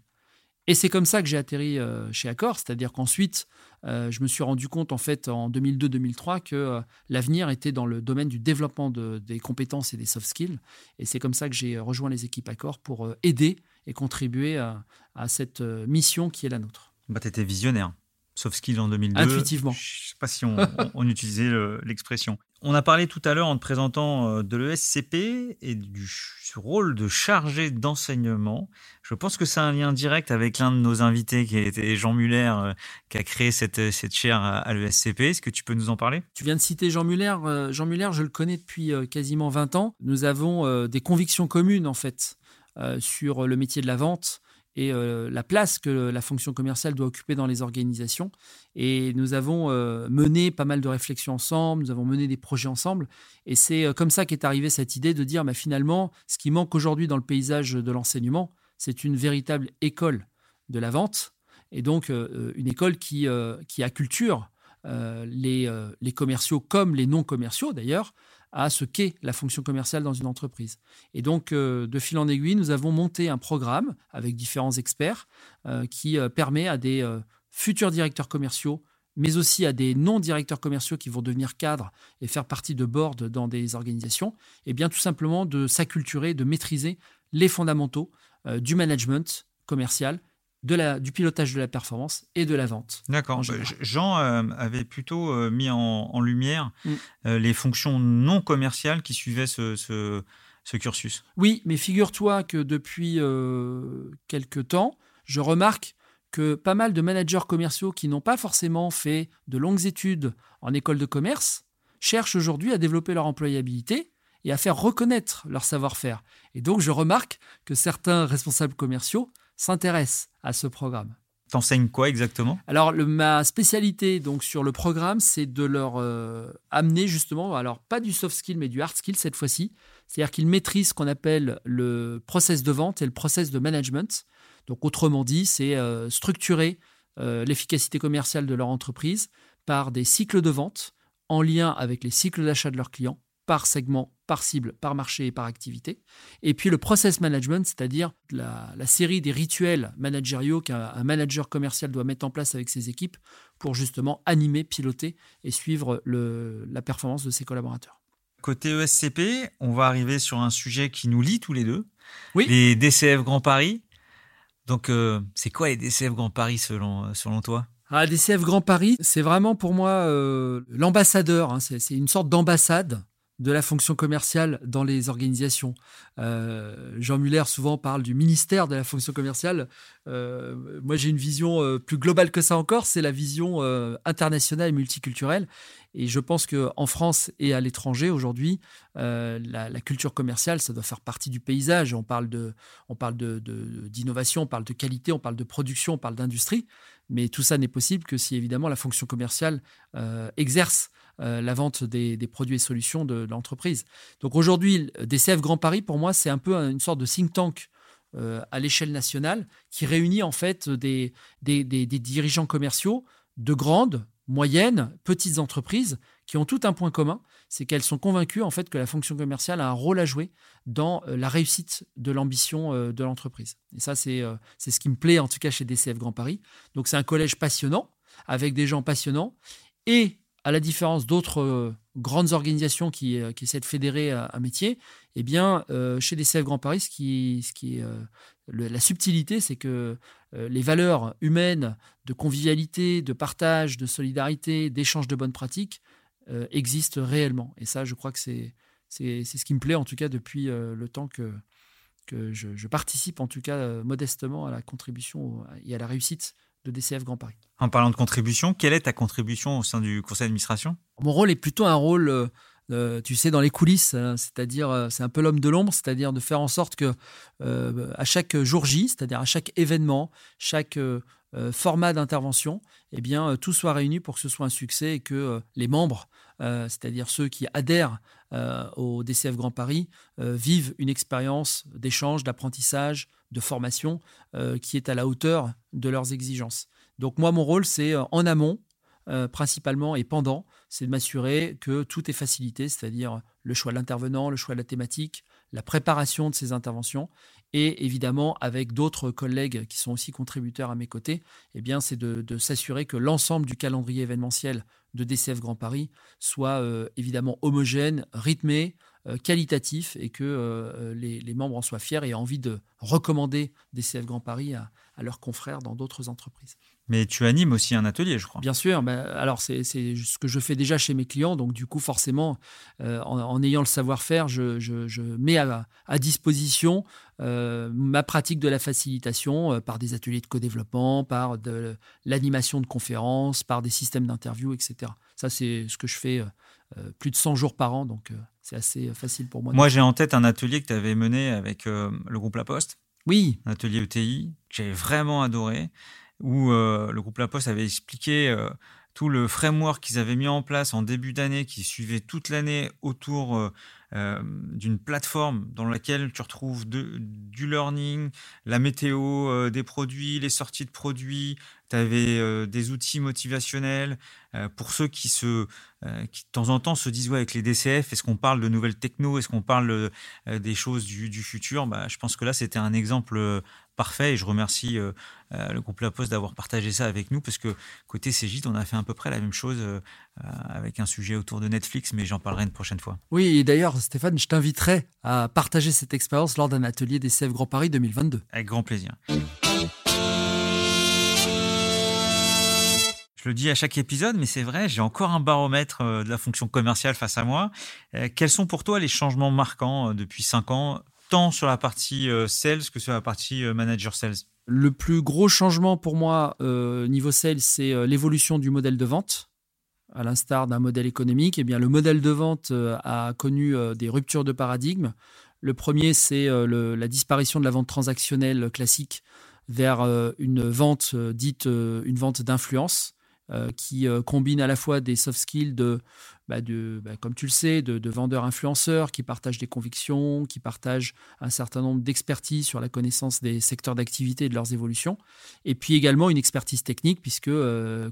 Et c'est comme ça que j'ai atterri euh, chez Accor, c'est-à-dire qu'ensuite, euh, je me suis rendu compte en fait en 2002-2003 que euh, l'avenir était dans le domaine du développement des compétences et des soft skills. Et c'est comme ça que j'ai rejoint les équipes Accor pour aider et contribuer à, cette mission qui est la nôtre. Bah, tu étais visionnaire. Soft skill en 2002. Intuitivement. Je ne sais pas si on, utilisait l'expression. On a parlé tout à l'heure en te présentant euh, de l'ESCP et du rôle de chargé d'enseignement. Je pense que c'est un lien direct avec l'un de nos invités qui était Jean Muller, euh, qui a créé cette, cette chaire à l'ESCP. Est-ce que tu peux nous en parler? Tu viens de citer Jean Muller. Euh, Jean Muller, je le connais depuis quasiment 20 ans. Nous avons des convictions communes, en fait, sur le métier de la vente et euh, la place que la fonction commerciale doit occuper dans les organisations. Et nous avons euh, mené pas mal de réflexions ensemble, nous avons mené des projets ensemble. Et c'est euh, comme ça qu'est arrivée cette idée de dire, bah, finalement, ce qui manque aujourd'hui dans le paysage de l'enseignement, c'est une véritable école de la vente. Et donc, une école qui, qui acculture les, les commerciaux comme les non commerciaux d'ailleurs à ce qu'est la fonction commerciale dans une entreprise. Et donc, euh, de fil en aiguille, nous avons monté un programme avec différents experts euh, qui euh, permet à des futurs directeurs commerciaux, mais aussi à des non-directeurs commerciaux qui vont devenir cadres et faire partie de board dans des organisations, et eh bien tout simplement de s'acculturer, de maîtriser les fondamentaux du management commercial du pilotage de la performance et de la vente. D'accord. Jean euh, avait plutôt euh, mis en, lumière mm. euh, les fonctions non commerciales qui suivaient ce, cursus. Oui, mais figure-toi que depuis quelques temps, je remarque que pas mal de managers commerciaux qui n'ont pas forcément fait de longues études en école de commerce cherchent aujourd'hui à développer leur employabilité et à faire reconnaître leur savoir-faire. Et donc je remarque que certains responsables commerciaux s'intéressent à ce programme. T'enseignes quoi exactement? Alors, ma spécialité donc sur le programme, c'est de leur euh, amener justement, alors pas du soft skill, mais du hard skill cette fois-ci. C'est-à-dire qu'ils maîtrisent ce qu'on appelle le process de vente et le process de management. Donc, autrement dit, c'est euh, structurer euh, l'efficacité commerciale de leur entreprise par des cycles de vente en lien avec les cycles d'achat de leurs clients par segment, par cible, par marché et par activité. Et puis le process management, c'est-à-dire la, série des rituels managériaux qu'un manager commercial doit mettre en place avec ses équipes pour justement animer, piloter et suivre la performance de ses collaborateurs. Côté ESCP, on va arriver sur un sujet qui nous lie tous les deux. Oui. Les DCF Grand Paris. Donc, euh, c'est quoi les DCF Grand Paris selon, selon toi? Ah, DCF Grand Paris, c'est vraiment pour moi euh, l'ambassadeur. Hein. c'est une sorte d'ambassade de la fonction commerciale dans les organisations. Euh, Jean Muller souvent parle du ministère de la fonction commerciale. Euh, moi, j'ai une vision euh, plus globale que ça encore, c'est la vision internationale et multiculturelle. Et je pense qu'en France et à l'étranger, aujourd'hui, la, culture commerciale, ça doit faire partie du paysage. On parle de, on de, d'innovation, on parle de qualité, on parle de production, on parle d'industrie. Mais tout ça n'est possible que si, évidemment, la fonction commerciale exerce euh, la vente des, produits et solutions de, l'entreprise. Donc aujourd'hui, DCF Grand Paris, pour moi, c'est un peu une sorte de think tank euh, à l'échelle nationale qui réunit en fait des, dirigeants commerciaux de grandes, moyennes, petites entreprises qui ont tout un point commun, c'est qu'elles sont convaincues en fait que la fonction commerciale a un rôle à jouer dans euh, la réussite de l'ambition de l'entreprise. Et ça, c'est c'est ce qui me plaît en tout cas chez DCF Grand Paris. Donc c'est un collège passionnant avec des gens passionnants et à la différence d'autres euh, grandes organisations qui, euh, qui, essaient de fédérer un, métier, eh bien, euh, chez DCF Grand Paris, la subtilité, c'est que les valeurs humaines de convivialité, de partage, de solidarité, d'échange de bonnes pratiques existent réellement. Et ça, je crois que c'est ce qui me plaît, en tout cas, depuis le temps que, je, participe, en tout cas, modestement à la contribution et à la réussite de DCF Grand Paris. En parlant de contribution, quelle est ta contribution au sein du conseil d'administration? Mon rôle est plutôt un rôle, euh, euh, tu sais, dans les coulisses, hein, c'est-à-dire, euh, c'est un peu l'homme de l'ombre, c'est-à-dire de faire en sorte que à chaque jour J, c'est-à-dire à chaque événement, chaque format d'intervention, eh bien, tout soit réuni pour que ce soit un succès et que les membres, c'est-à-dire ceux qui adhèrent au DCF Grand Paris, vivent une expérience d'échange, d'apprentissage, de formation euh, qui est à la hauteur de leurs exigences. Donc moi, mon rôle, c'est euh, en amont, euh, principalement, et pendant, c'est de m'assurer que tout est facilité, c'est-à-dire le choix de l'intervenant, le choix de la thématique, la préparation de ces interventions, et évidemment, avec d'autres collègues qui sont aussi contributeurs à mes côtés, eh bien, c'est de, s'assurer que l'ensemble du calendrier événementiel de DCF Grand Paris soit évidemment homogène, rythmé, qualitatif et que les, membres en soient fiers et aient envie de recommander DCF Grand Paris à leurs confrères dans d'autres entreprises. Mais tu animes aussi un atelier, je crois. Bien sûr. Ben, alors, c'est ce que je fais déjà chez mes clients. Donc, du coup, forcément, euh, en, ayant le savoir-faire, je, mets à, disposition euh, ma pratique de la facilitation euh, par des ateliers de co-développement, par de l'animation de conférences, par des systèmes d'interview, etc. Ça, c'est ce que je fais plus de 100 jours par an. Donc, c'est assez facile pour moi. Moi, j'ai en tête un atelier que tu avais mené avec le groupe La Poste. Oui. Un atelier ETI que j'avais vraiment adoré où euh, le groupe La Poste avait expliqué euh, tout le framework qu'ils avaient mis en place en début d'année, qui suivait toute l'année autour euh, d'une plateforme dans laquelle tu retrouves du learning, la météo des produits, les sorties de produits, tu avais des outils motivationnels. Pour ceux qui se qui de temps en temps se disent ouais avec les DCF est-ce qu'on parle de nouvelles techno? Est-ce qu'on parle des choses du, du futur? Bah, je pense que là c'était un exemple parfait et je remercie le groupe La Poste d'avoir partagé ça avec nous parce que côté CGIT on a fait à peu près la même chose avec un sujet autour de Netflix mais j'en parlerai une prochaine fois. Oui et d'ailleurs Stéphane, je t'inviterai à partager cette expérience lors d'un atelier des CF Grand Paris 2022. Avec grand plaisir. Je le dis à chaque épisode, mais c'est vrai, j'ai encore un baromètre euh, de la fonction commerciale face à moi. Euh, quels sont pour toi les changements marquants euh, depuis 5 ans, tant sur la partie sales que sur la partie manager sales. Le plus gros changement pour moi niveau sales, c'est l'évolution du modèle de vente. À l'instar d'un modèle économique, eh bien, le modèle de vente euh, a connu euh, des ruptures de paradigme. Le premier, c'est euh, la disparition de la vente transactionnelle classique vers une vente dite une vente d'influence, qui combine à la fois des soft skills de, bah, bah, comme tu le sais, de, de, vendeurs influenceurs qui partagent des convictions, qui partagent un certain nombre d'expertises sur la connaissance des secteurs d'activité et de leurs évolutions, et puis également une expertise technique puisque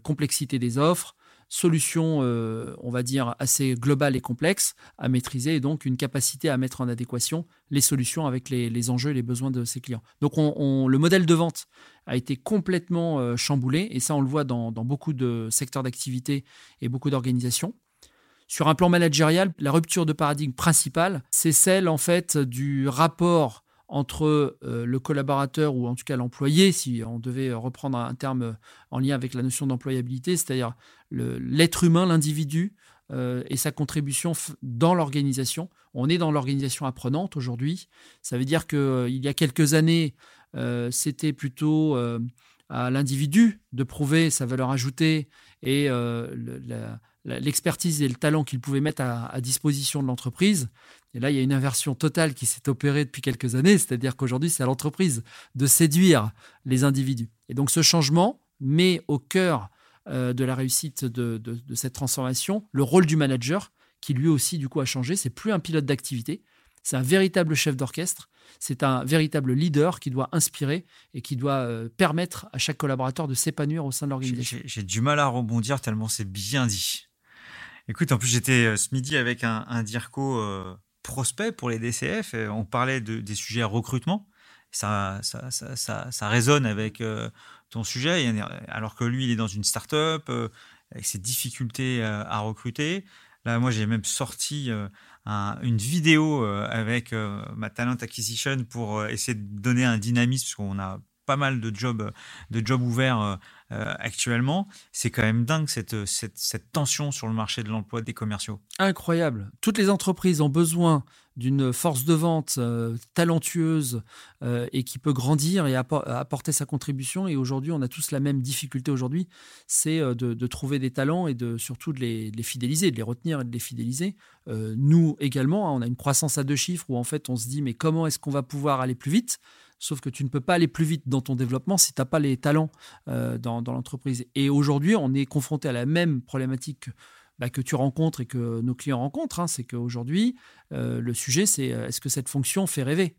complexité des offres, solution, euh, on va dire, assez globale et complexe à maîtriser et donc une capacité à mettre en adéquation les solutions avec les, enjeux et les besoins de ses clients. Donc on, le modèle de vente a été complètement euh, chamboulé et ça on le voit dans, dans beaucoup de secteurs d'activité et beaucoup d'organisations. Sur un plan managérial, la rupture de paradigme principale, c'est celle en fait du rapport entre euh, le collaborateur ou en tout cas l'employé, si on devait reprendre un terme en lien avec la notion d'employabilité, c'est-à-dire l'être humain, l'individu euh, et sa contribution dans l'organisation. On est dans l'organisation apprenante aujourd'hui. Ça veut dire qu'il euh, y a quelques années, c'était plutôt à l'individu de prouver sa valeur ajoutée et l'expertise et le talent qu'il pouvait mettre à disposition de l'entreprise. Et là, il y a une inversion totale qui s'est opérée depuis quelques années, c'est-à-dire qu'aujourd'hui, c'est à l'entreprise de séduire les individus. Et donc, ce changement met au cœur euh, de la réussite de, cette transformation le rôle du manager, qui lui aussi, du coup, a changé. C'est plus un pilote d'activité, c'est un véritable chef d'orchestre, c'est un véritable leader qui doit inspirer et qui doit euh, permettre à chaque collaborateur de s'épanouir au sein de l'organisation. J'ai du mal à rebondir tellement c'est bien dit. Écoute, en plus, j'étais euh, ce midi avec un, un DIRCO prospect pour les DCF. On parlait de, des sujets recrutement. Ça, ça, ça, ça, résonne avec euh, ton sujet, alors que lui, il est dans une start-up euh, avec ses difficultés euh, à recruter. Là, moi, j'ai même sorti une vidéo avec ma talent acquisition pour essayer de donner un dynamisme, parce qu'on a pas mal de jobs, de jobs ouverts euh, actuellement. C'est quand même dingue cette, cette, tension sur le marché de l'emploi des commerciaux. Incroyable. Toutes les entreprises ont besoin d'une force de vente euh, talentueuse euh, et qui peut grandir et apporter sa contribution. Et aujourd'hui, on a tous la même difficulté aujourd'hui, c'est de, trouver des talents et de surtout de les, de les, fidéliser, de les retenir et de les fidéliser. nous également, hein, on a une croissance à deux chiffres où en fait on se dit mais comment est-ce qu'on va pouvoir aller plus vite? Sauf que tu ne peux pas aller plus vite dans ton développement si tu n'as pas les talents euh, dans, l'entreprise. Et aujourd'hui, on est confronté à la même problématique bah, que tu rencontres et que nos clients rencontrent. Hein. c'est qu'aujourd'hui, euh, le sujet, c'est euh, est-ce que cette fonction fait rêver?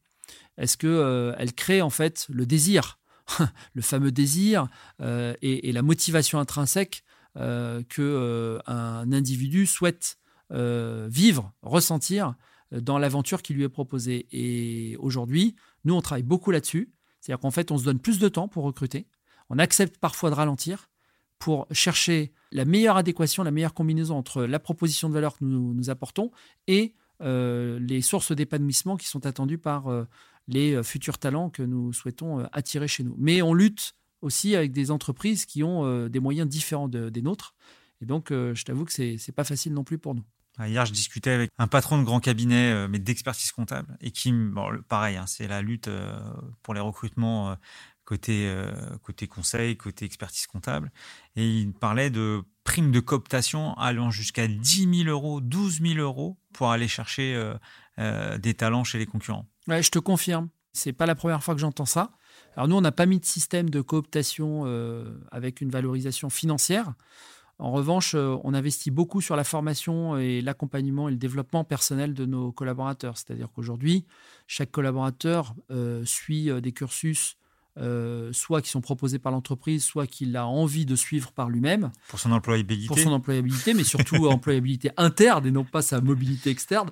Est-ce qu'elle elle crée en fait le désir? Le fameux désir et, la motivation intrinsèque que un individu souhaite vivre, ressentir dans l'aventure qui lui est proposée. Et aujourd'hui, nous, on travaille beaucoup là-dessus. C'est-à-dire qu'en fait, on se donne plus de temps pour recruter. On accepte parfois de ralentir pour chercher la meilleure adéquation, la meilleure combinaison entre la proposition de valeur que nous, nous apportons et les sources d'épanouissement qui sont attendues par les futurs talents que nous souhaitons attirer chez nous. Mais on lutte aussi avec des entreprises qui ont des moyens différents des nôtres. Et donc, je t'avoue que c'est n'est pas facile non plus pour nous. Ah, hier, je discutais avec un patron de grand cabinet, euh, mais d'expertise comptable, et qui, bon, pareil, hein, c'est la lutte euh, pour les recrutements euh, côté, côté conseil, côté expertise comptable. Et il parlait de primes de cooptation allant jusqu'à 10 000 euros, 12 000 euros pour aller chercher des talents chez les concurrents. Ouais, je te confirme. C'est pas la première fois que j'entends ça. Alors nous, on n'a pas mis de système de cooptation avec une valorisation financière. En revanche, euh, on investit beaucoup sur la formation et l'accompagnement et le développement personnel de nos collaborateurs. C'est-à-dire qu'aujourd'hui, chaque collaborateur euh, suit euh, des cursus soit qui sont proposés par l'entreprise, soit qu'il a envie de suivre par lui-même. Pour son employabilité. Pour son employabilité, mais surtout employabilité interne et non pas sa mobilité externe.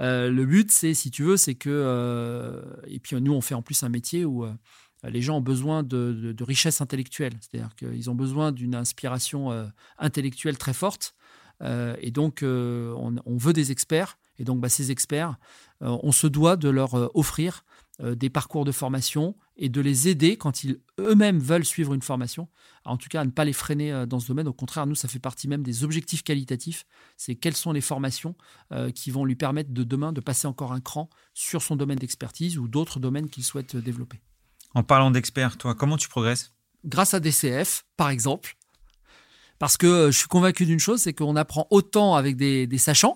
le but, c'est, si tu veux, c'est que... et puis nous, on fait en plus un métier où les gens ont besoin de, richesse intellectuelle, c'est-à-dire qu'ils ont besoin d'une inspiration euh, intellectuelle très forte. Euh, et donc, on, veut des experts. Et donc, bah, ces experts, on se doit de leur offrir des parcours de formation et de les aider quand ils eux-mêmes veulent suivre une formation. En tout cas, à ne pas les freiner dans ce domaine. Au contraire, nous, ça fait partie même des objectifs qualitatifs. C'est quelles sont les formations qui vont lui permettre de demain de passer encore un cran sur son domaine d'expertise ou d'autres domaines qu'il souhaite développer. En parlant d'experts, toi, comment tu progresses? Grâce à DCF, par exemple. Parce que euh, je suis convaincu d'une chose, c'est qu'on apprend autant avec des, sachants,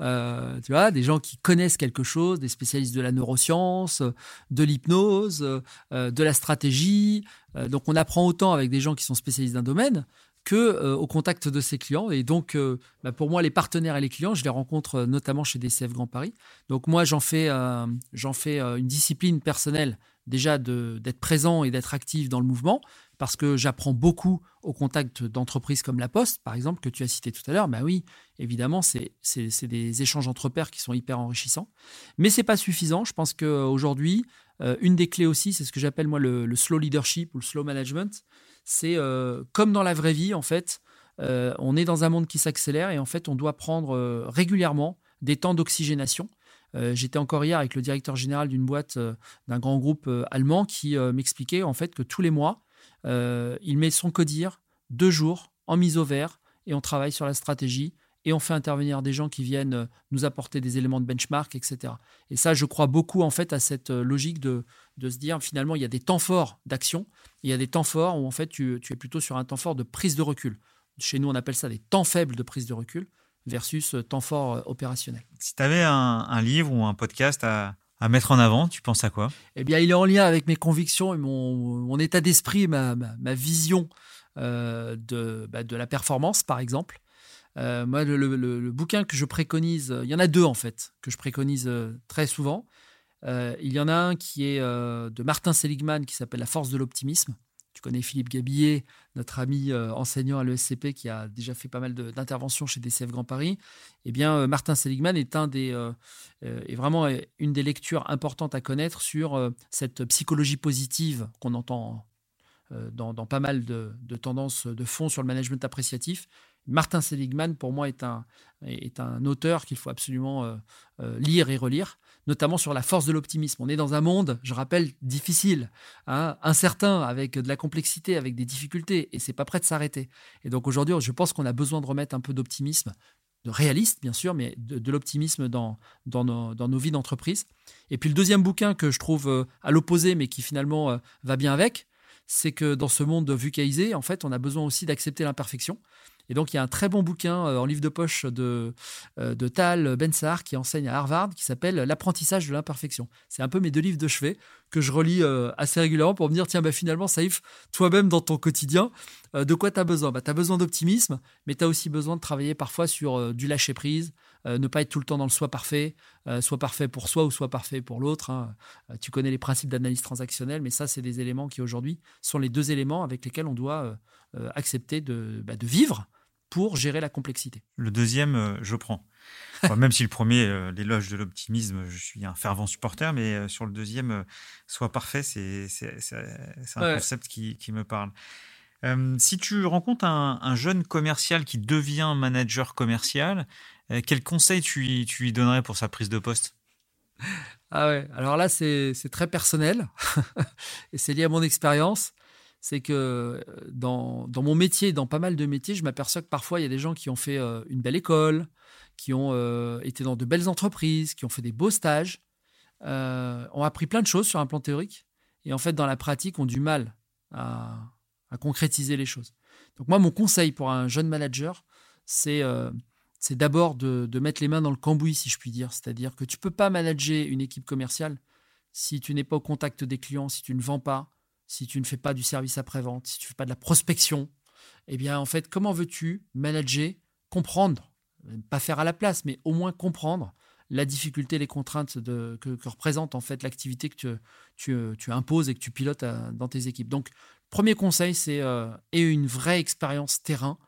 euh, tu vois, des gens qui connaissent quelque chose, des spécialistes de la neuroscience, de l'hypnose, euh, de la stratégie. donc on apprend autant avec des gens qui sont spécialistes d'un domaine que au contact de ses clients. Et donc, bah, pour moi, les partenaires et les clients, je les rencontre notamment chez DCF Grand Paris. Donc moi, j'en fais, j'en fais une discipline personnelle déjà d'être présent et d'être actif dans le mouvement, parce que j'apprends beaucoup au contact d'entreprises comme La Poste, par exemple, que tu as cité tout à l'heure. Ben oui, évidemment, c'est des échanges entre pairs qui sont hyper enrichissants. Mais c'est pas suffisant. Je pense qu'aujourd'hui, euh, une des clés aussi, c'est ce que j'appelle moi le, slow leadership ou le slow management. C'est euh, comme dans la vraie vie, en fait, euh, on est dans un monde qui s'accélère et en fait, on doit prendre régulièrement des temps d'oxygénation. Euh, j'étais encore hier avec le directeur général d'une boîte euh, d'un grand groupe euh, allemand qui m'expliquait en fait que tous les mois, il met son codir deux jours en mise au vert et on travaille sur la stratégie et on fait intervenir des gens qui viennent nous apporter des éléments de benchmark, etc. Et ça, je crois beaucoup en fait à cette logique de, de se dire finalement il y a des temps forts d'action, il y a des temps forts où en fait tu, tu, es plutôt sur un temps fort de prise de recul. Chez nous, on appelle ça des temps faibles de prise de recul versus euh, temps fort euh, opérationnel. Si tu avais un, livre ou un podcast à, mettre en avant, tu penses à quoi? Eh bien, il est en lien avec mes convictions et mon, état d'esprit, ma, ma, vision euh, de, bah, de la performance, par exemple. moi, le, bouquin que je préconise, il y en a deux en fait, que je préconise très souvent. il y en a un qui est de Martin Seligman qui s'appelle La force de l'optimisme. Connais Philippe Gabillet, notre ami euh, enseignant à l'ESCP qui a déjà fait pas mal d'interventions chez DCF Grand Paris. Eh bien, euh, Martin Seligman est, un des, euh, est vraiment une des lectures importantes à connaître sur cette psychologie positive qu'on entend dans, pas mal de, de, tendances de fond sur le management appréciatif. Martin Seligman, pour moi, est un, est un auteur qu'il faut absolument lire et relire notamment sur la force de l'optimisme. On est dans un monde, je rappelle, difficile, hein, incertain, avec de la complexité, avec des difficultés, et c'est pas prêt de s'arrêter. Et donc aujourd'hui, je pense qu'on a besoin de remettre un peu d'optimisme, de réaliste bien sûr, mais de, l'optimisme dans, dans, nos, vies d'entreprise. Et puis le deuxième bouquin que je trouve euh, à l'opposé, mais qui finalement euh, va bien avec, c'est que dans ce monde VUCAisé, en fait, on a besoin aussi d'accepter l'imperfection. Et donc, il y a un très bon bouquin euh, en livre de poche de, euh, de Tal Bensar qui enseigne à Harvard qui s'appelle L'apprentissage de l'imperfection. C'est un peu mes deux livres de chevet que je relis euh, assez régulièrement pour me dire tiens, bah, finalement, Saïf, toi-même dans ton quotidien, de quoi tu as besoin? Bah, Tu as besoin d'optimisme, mais tu as aussi besoin de travailler parfois sur du lâcher-prise, ne pas être tout le temps dans le soi parfait, soit parfait pour soi ou soit parfait pour l'autre. Hein. tu connais les principes d'analyse transactionnelle, mais ça, c'est des éléments qui aujourd'hui sont les deux éléments avec lesquels on doit accepter de, bah, de vivre pour gérer la complexité. Le deuxième, euh, je prends. même si le premier, euh, l'éloge de l'optimisme, je suis un fervent supporter, mais euh, sur le deuxième, soit parfait, c'est un concept qui, me parle. si tu rencontres un, jeune commercial qui devient manager commercial, quel conseil tu lui, donnerais pour sa prise de poste? Ah ouais, alors là, c'est très personnel et c'est lié à mon expérience. C'est que dans, dans, mon métier, dans pas mal de métiers, je m'aperçois que parfois, il y a des gens qui ont fait une belle école, qui ont été dans de belles entreprises, qui ont fait des beaux stages, ont appris plein de choses sur un plan théorique et en fait, dans la pratique, ont du mal à, concrétiser les choses. Donc moi, mon conseil pour un jeune manager, c'est euh, d'abord de, mettre les mains dans le cambouis, si je puis dire. C'est-à-dire que tu peux pas manager une équipe commerciale si tu n'es pas au contact des clients, si tu ne vends pas, si tu ne fais pas du service après-vente, si tu ne fais pas de la prospection. Eh bien, en fait, comment veux-tu manager, comprendre, pas faire à la place, mais au moins comprendre la difficulté, les contraintes que, représente en fait l'activité que tu, tu, imposes et que tu pilotes euh, dans tes équipes. Donc, premier conseil, c'est euh, une vraie expérience terrain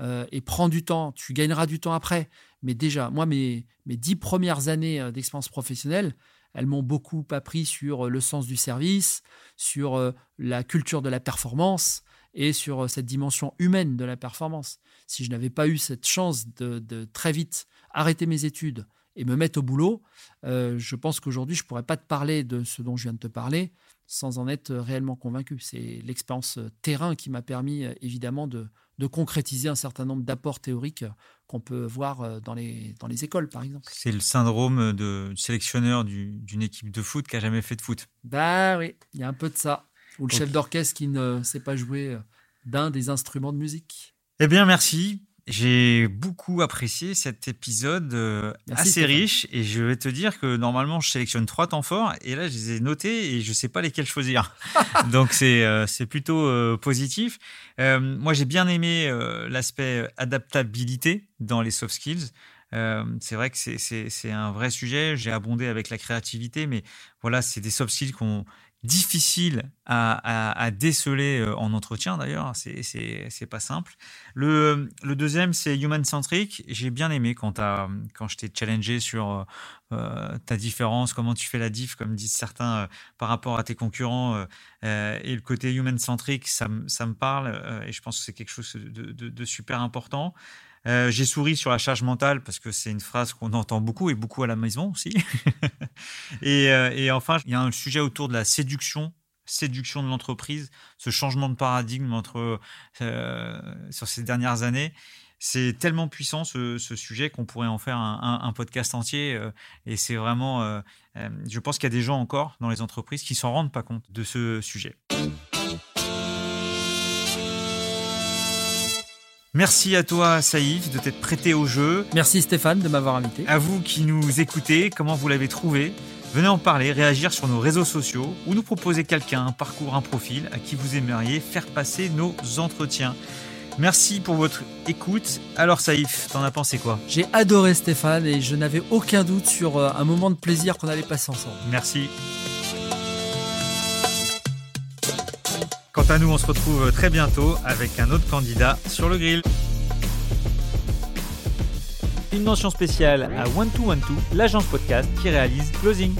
euh, et prends du temps. Tu gagneras du temps après. Mais déjà, moi, mes, mes dix premières années euh, d'expérience professionnelle, elles m'ont beaucoup appris sur le sens du service, sur la culture de la performance et sur cette dimension humaine de la performance. Si je n'avais pas eu cette chance de, de très vite arrêter mes études, et me mettre au boulot, euh, je pense qu'aujourd'hui, je ne pourrais pas te parler de ce dont je viens de te parler sans en être réellement convaincu. C'est l'expérience euh, terrain qui m'a permis, euh, évidemment, de, de, concrétiser un certain nombre d'apports théoriques qu'on peut voir dans les, dans les écoles, par exemple. C'est le syndrome de sélectionneur d'une équipe de foot qui n'a jamais fait de foot. Bah oui, il y a un peu de ça. Ou le chef d'orchestre qui ne sait pas jouer d'un des instruments de musique. Eh bien, merci. J'ai beaucoup apprécié cet épisode euh, assez riche et je vais te dire que normalement je sélectionne trois temps forts et là je les ai notés et je sais pas lesquels choisir. Donc c'est euh, c'est plutôt euh, positif. moi j'ai bien aimé l'aspect adaptabilité dans les soft skills. c'est vrai que c'est un vrai sujet. J'ai abondé avec la créativité, mais voilà, c'est des soft skills qu'on difficile à, déceler euh, en entretien d'ailleurs, c'est pas simple. Le, deuxième, c'est human centric. J'ai bien aimé quand, quand je t'ai challengé sur euh, euh, ta différence, comment tu fais la diff, comme disent certains, par rapport à tes concurrents. et le côté human centric, ça, me parle et je pense que c'est quelque chose de super important. Euh, j'ai souri sur la charge mentale parce que c'est une phrase qu'on entend beaucoup et beaucoup à la maison aussi. Euh, et, enfin, il y a un sujet autour de la séduction, séduction de l'entreprise, ce changement de paradigme entre euh, sur ces dernières années. C'est tellement puissant ce, sujet qu'on pourrait en faire un, podcast entier. et c'est vraiment, je pense qu'il y a des gens encore dans les entreprises qui s'en rendent pas compte de ce sujet. Merci à toi, Saïf, de t'être prêté au jeu. Merci Stéphane de m'avoir invité. À vous qui nous écoutez, comment vous l'avez trouvé? Venez en parler, réagir sur nos réseaux sociaux ou nous proposer quelqu'un, un parcours, un profil à qui vous aimeriez faire passer nos entretiens. Merci pour votre écoute. Alors Saïf, t'en as pensé quoi? J'ai adoré Stéphane et je n'avais aucun doute sur euh, un moment de plaisir qu'on allait passer ensemble. Merci. Quant à nous, on se retrouve très bientôt avec un autre candidat sur le grill. Une mention spéciale à One 2 One l'agence podcast qui réalise Closing.